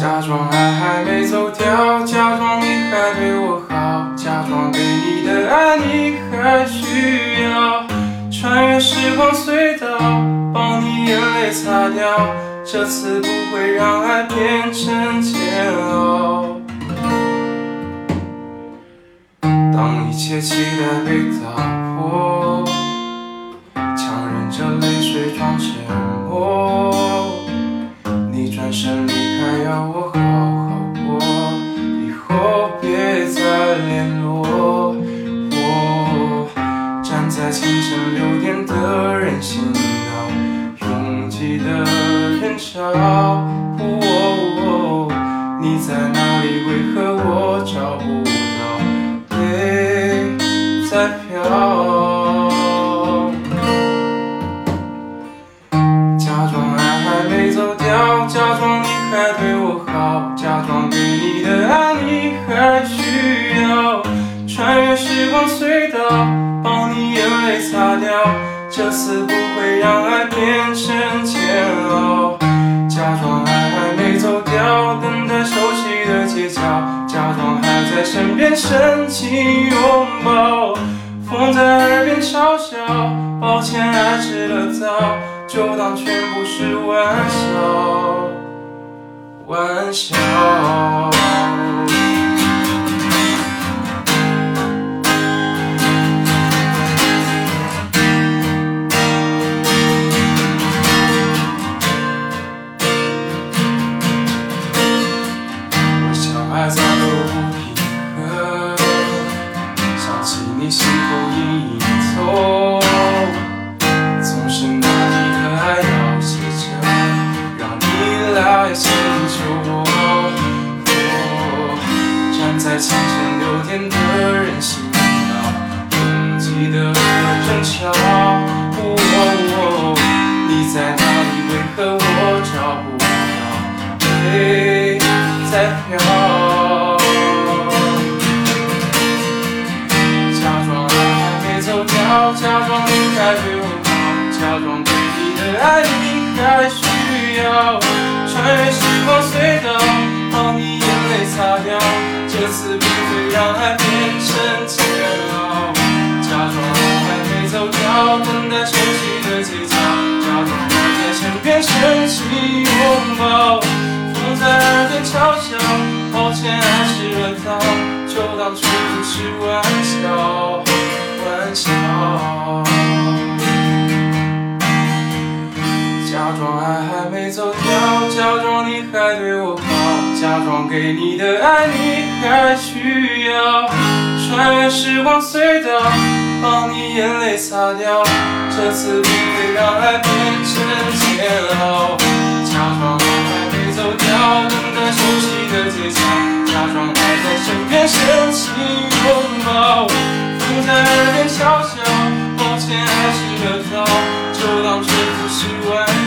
假装爱还没走掉，假装你还对我好，假装给你的爱你还需要。穿越时光隧道，帮你眼泪擦掉，这次不会让爱变成煎熬。当一切期待被打破，强忍着泪水装沉默。你转身挤的人潮。你在哪里？为何我找不到？泪在飘。假装爱还没走掉，假装你还对我好，假装给你的爱你还需要。穿越时光隧道，帮你眼泪擦掉，这次不会让爱街角，假装还在身边，深情拥抱。风在耳边嘲笑，抱歉爱迟了早，就当全部是玩笑，玩笑。清晨六点的人行道，拥挤的人潮。哦你在哪里？为何我找不到？泪在飘。假装爱还没走掉，假装你还对我好，假装对你的爱你还需要。穿越时光隧道，帮你眼泪擦掉，这次不会让爱变成煎熬。假装还没走掉，等待熟悉的街角，假装还在身边，深情拥抱。风在耳边嘲笑，抱歉爱是软糖，就当全部是玩笑，玩笑。假装爱还没走掉，假装你还对我好，假装给你的爱你还需要。穿越时光隧道，帮你眼泪擦掉，这次不会让爱变成煎熬。假装爱还没走掉，等待熟悉的街角，假装爱在身边深情拥抱，风在耳边悄悄，抱歉爱是个早，就当全部是玩笑。